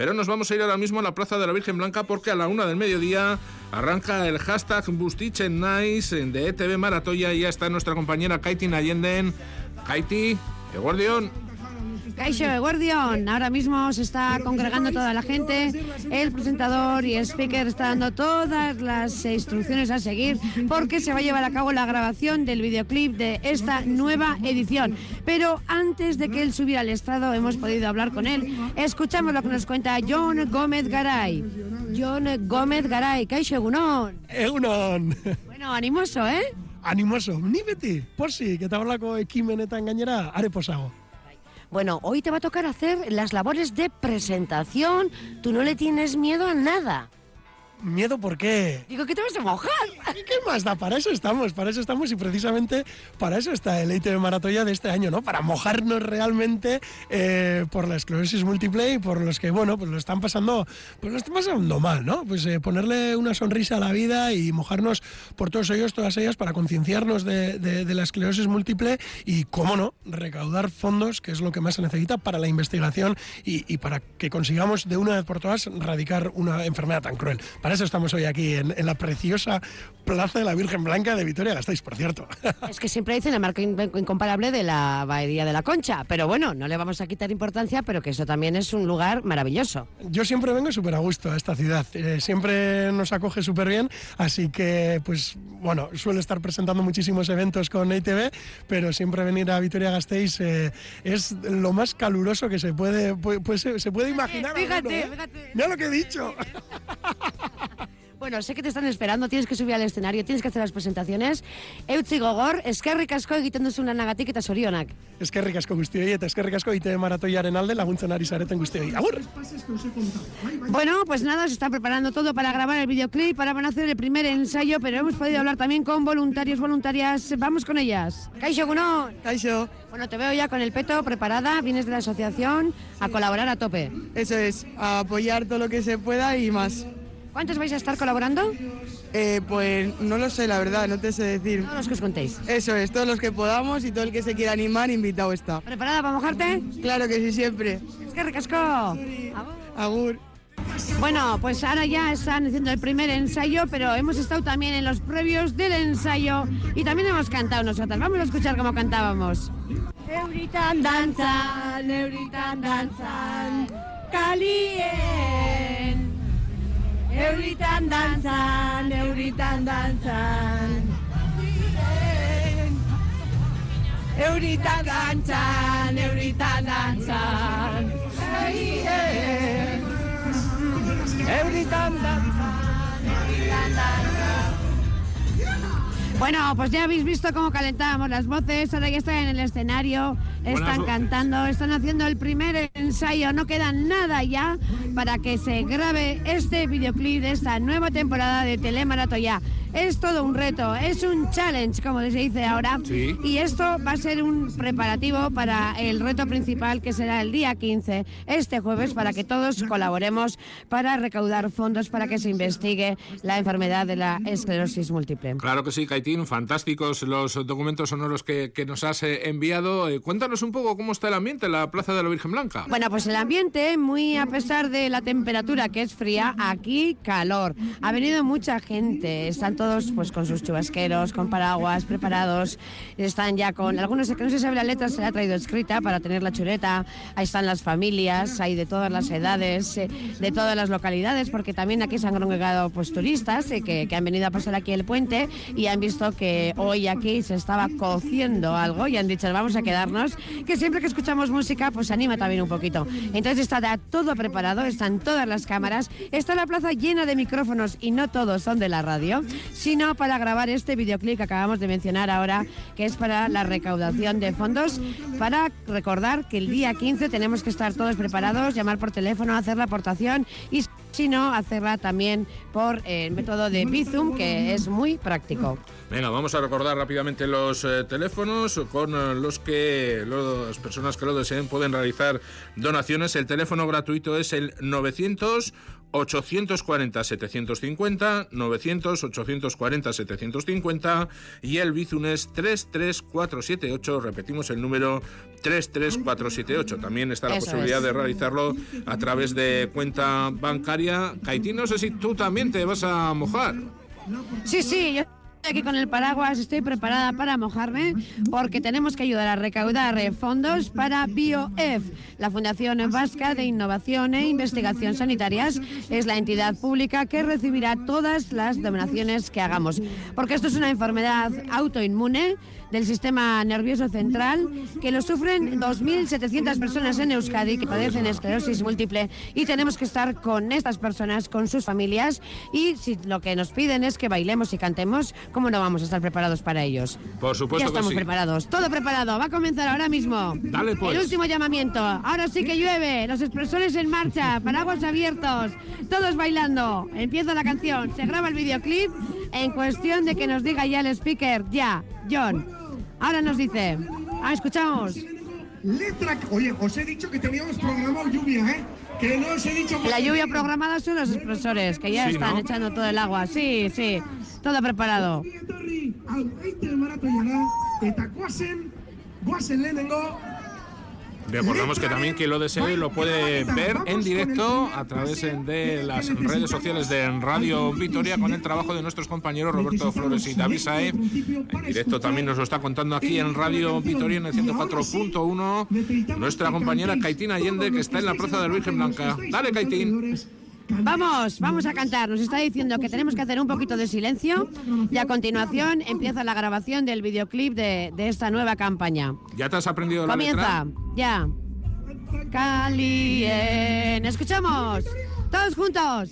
pero nos vamos a ir ahora mismo a la Plaza de la Virgen Blanca porque a la una del mediodía arranca el hashtag Bustichen Nice de ETV Maratoya y ya está nuestra compañera Kaiti Nayenden. Kaiti, Guardión. Caixo Guardión, ahora mismo se está congregando toda la gente, el presentador y el speaker está dando todas las instrucciones a seguir porque se va a llevar a cabo la grabación del videoclip de esta nueva edición. Pero antes de que él subiera al estrado hemos podido hablar con él. Escuchamos lo que nos cuenta John Gómez Garay. John Gómez Garay, Caixo Egunon. Egunon. Bueno, animoso, ¿eh? Animoso, ni beti, posi, que te ekimenetan ekimenetan gainera, are posago. Bueno, hoy te va a tocar hacer las labores de presentación. Tú no le tienes miedo a nada. ¿Miedo por qué? Digo, ¿qué te vas a mojar? ¿Y qué más da? Para eso estamos, para eso estamos y precisamente para eso está el ITV Maratoya de este año, ¿no? Para mojarnos realmente eh, por la esclerosis múltiple y por los que, bueno, pues lo están pasando, pues lo están pasando mal, ¿no? Pues eh, ponerle una sonrisa a la vida y mojarnos por todos ellos, todas ellas, para concienciarnos de, la esclerosis múltiple y, cómo no, recaudar fondos, que es lo que más se necesita para la investigación y, para que consigamos de una vez por todas erradicar una enfermedad tan cruel. Para eso estamos hoy aquí, en, la preciosa Plaza de la Virgen Blanca de Vitoria-Gasteiz, por cierto. Es que siempre dicen la marca incomparable de la Bahía de la Concha, pero bueno, no le vamos a quitar importancia, pero que eso también es un lugar maravilloso. Yo siempre vengo súper a gusto a esta ciudad, eh, siempre nos acoge súper bien, así que, pues, bueno, suelo estar presentando muchísimos eventos con ITV, pero siempre venir a Vitoria-Gasteiz eh, es lo más caluroso que se puede, pues, se puede imaginar. Fíjate, ¿eh? fíjate. Mira lo que he dicho. Bueno, sé que te están esperando, tienes que subir al escenario, tienes que hacer las presentaciones. Eutzi gogor, eskerrik asko egiten una nagatik eta sorionak. Eskerrik asko guztioi eta eskerrik asko ite maratoiaren alde laguntzen ari zareten guztioi. Agur! Bueno, pues nada, se está preparando todo para grabar el videoclip, para van a hacer el primer ensayo, pero hemos podido hablar también con voluntarios, voluntarias. Vamos con ellas. Kaixo, Guno. Kaixo. Bueno, te veo ya con el peto preparada, vienes de la asociación a colaborar a tope. Eso es, a apoyar todo lo que se pueda y más. ¿Cuántos vais a estar colaborando? Eh, pues no lo sé, la verdad, no te sé decir. Todos los que os contéis. Eso es, todos los que podamos y todo el que se quiera animar, invitado está. ¿Preparada para mojarte? Claro que sí, siempre. Es que recasco. Agur. Bueno, pues ahora ya están haciendo el primer ensayo, pero hemos estado también en los previos del ensayo y también hemos cantado nosotras. Vamos a escuchar cómo cantábamos. Euritan danzan, euritan danzan, calien. euritan dantzan, euritan dantzan. Euritan dantzan, euritan dantzan. Euritan dantzan, euritan dantzan. Bueno, pues ya habéis visto cómo calentábamos las voces, ahora ya están en el escenario, están cantando, están haciendo el primer ensayo, no queda nada ya para que se grabe este videoclip de esta nueva temporada de Telemaratoya. Es todo un reto, es un challenge, como se dice ahora. Y esto va a ser un preparativo para el reto principal que será el día 15, este jueves, para que todos colaboremos para recaudar fondos para que se investigue la enfermedad de la esclerosis múltiple. Claro que sí, Kaitín, fantásticos los documentos sonoros que, que nos has eh, enviado. Eh, cuéntanos un poco cómo está el ambiente en la Plaza de la Virgen Blanca. Bueno, pues el ambiente, muy a pesar de la temperatura que es fría, aquí calor. Ha venido mucha gente, están todos pues con sus chubasqueros, con paraguas preparados, están ya con algunos que no se sabe la letra, se la ha traído escrita para tener la chuleta, ahí están las familias, hay de todas las edades, eh, de todas las localidades, porque también aquí se han congregado pues turistas eh, que, que han venido a pasar aquí el puente y han visto que hoy aquí se estaba cociendo algo y han dicho vamos a quedarnos, que siempre que escuchamos música pues anima también un poquito. Entonces está todo preparado, están todas las cámaras, está la plaza llena de micrófonos y no todos son de la radio, sino para grabar este videoclip que acabamos de mencionar ahora, que es para la recaudación de fondos, para recordar que el día 15 tenemos que estar todos preparados, llamar por teléfono, hacer la aportación y si no, hacerla también por el método de Bizum, que es muy práctico. Venga, vamos a recordar rápidamente los eh, teléfonos con eh, los que las personas que lo deseen pueden realizar donaciones. El teléfono gratuito es el 900 840-750, 900-840-750 y el Bizunes 33478. Repetimos el número 33478. También está la Eso posibilidad es. de realizarlo a través de cuenta bancaria. Kaiti, no sé si tú también te vas a mojar. Sí, sí, yo estoy aquí con el paraguas, estoy preparada para mojarme porque tenemos que ayudar a recaudar eh, fondos para BioF, la Fundación Vasca de Innovación e Investigación Sanitarias. Es la entidad pública que recibirá todas las donaciones que hagamos, porque esto es una enfermedad autoinmune del sistema nervioso central que lo sufren 2.700 personas en Euskadi que padecen esclerosis múltiple y tenemos que estar con estas personas, con sus familias y si lo que nos piden es que bailemos y cantemos, ¿cómo no vamos a estar preparados para ellos? Por supuesto ya que estamos sí. preparados, todo preparado, va a comenzar ahora mismo. Dale, pues. El último llamamiento, ahora sí que llueve, los expresores en marcha, paraguas abiertos, todos bailando. Empieza la canción, se graba el videoclip en cuestión de que nos diga ya el speaker, ya, John. Ahora nos dice, ah, escuchamos. Letra. Oye, os he dicho que teníamos programado lluvia, ¿eh? Que no os he dicho. La lluvia programada son los expresores, que ya Sí, están ¿no? echando todo el agua. Sí, sí, todo preparado. Recordamos que también quien lo desee lo puede ver en directo a través de las redes sociales de Radio Vitoria con el trabajo de nuestros compañeros Roberto Flores y David Saez. En directo también nos lo está contando aquí en Radio Vitoria en el 104.1 nuestra compañera Caitín Allende que está en la Plaza de la Virgen Blanca. Dale, Caitín. Vamos, vamos a cantar. Nos está diciendo que tenemos que hacer un poquito de silencio y a continuación empieza la grabación del videoclip de, de esta nueva campaña. ¿Ya te has aprendido la Comienza, letra? ya. Calien. Escuchamos. Todos juntos.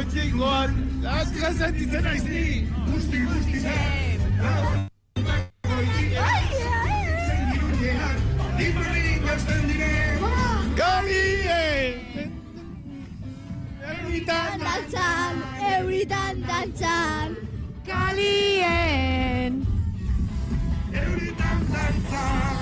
goitik Lord, haz ezati ten guzti zi, buste mastiz, la. Kalien. Euritan dantzan.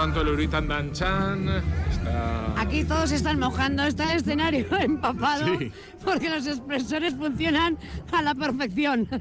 Tanto el Uritan Danchan. Está Aquí todos están mojando, está el escenario empapado Sí. porque los expresores funcionan a la perfección.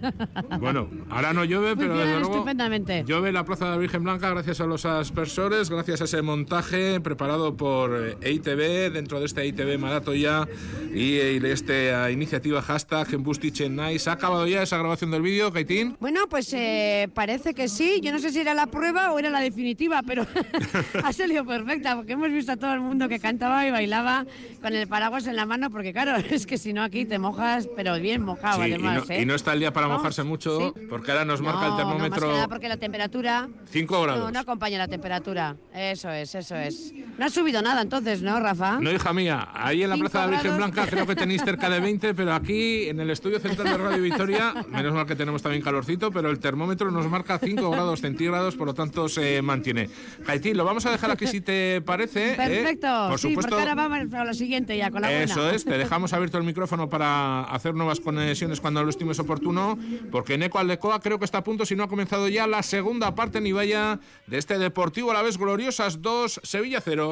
Bueno, ahora no llueve, pero desde luego estupendamente. llueve la Plaza de la Virgen Blanca gracias a los aspersores, gracias a ese montaje preparado por eh, EITB dentro de este EITB Maratoya y, y de esta iniciativa hashtag en Nice. ¿Ha acabado ya esa grabación del vídeo, Kaitín? Bueno, pues eh, parece que sí. Yo no sé si era la prueba o era la definitiva, pero ha salido perfecta porque hemos visto a todo el mundo que cantaba y bailaba con el paraguas en la mano, porque claro, es que si no aquí te mojas, pero bien mojado Sí, y, además. no, ¿eh? y no está el día para No, mojarse mucho, sí. porque ahora nos marca el No, no, más que termómetro nada porque la temperatura 5 grados. no, no acompaña la temperatura. Eso es, eso es. No ha subido nada entonces, ¿no, Rafa? No, hija mía, ahí en la Plaza de la Virgen. Blanca creo que tenéis cerca de 20, pero aquí en el estudio central de Radio Victoria, menos mal que tenemos también calorcito, pero el termómetro nos marca 5 grados centígrados, por lo tanto se mantiene. Haití, lo vamos a dejar aquí si te parece. ¿eh? Perfecto. Por sí, supuesto. porque ahora vamos a lo siguiente ya con la buena. Eso es, te dejamos abierto el micrófono para hacer nuevas conexiones cuando lo estimes oportuno, porque en Eco Aldecoa creo que está a punto, si no ha comenzado ya la segunda parte ni vaya de este Deportivo a la vez Gloriosas 2, Sevilla 0.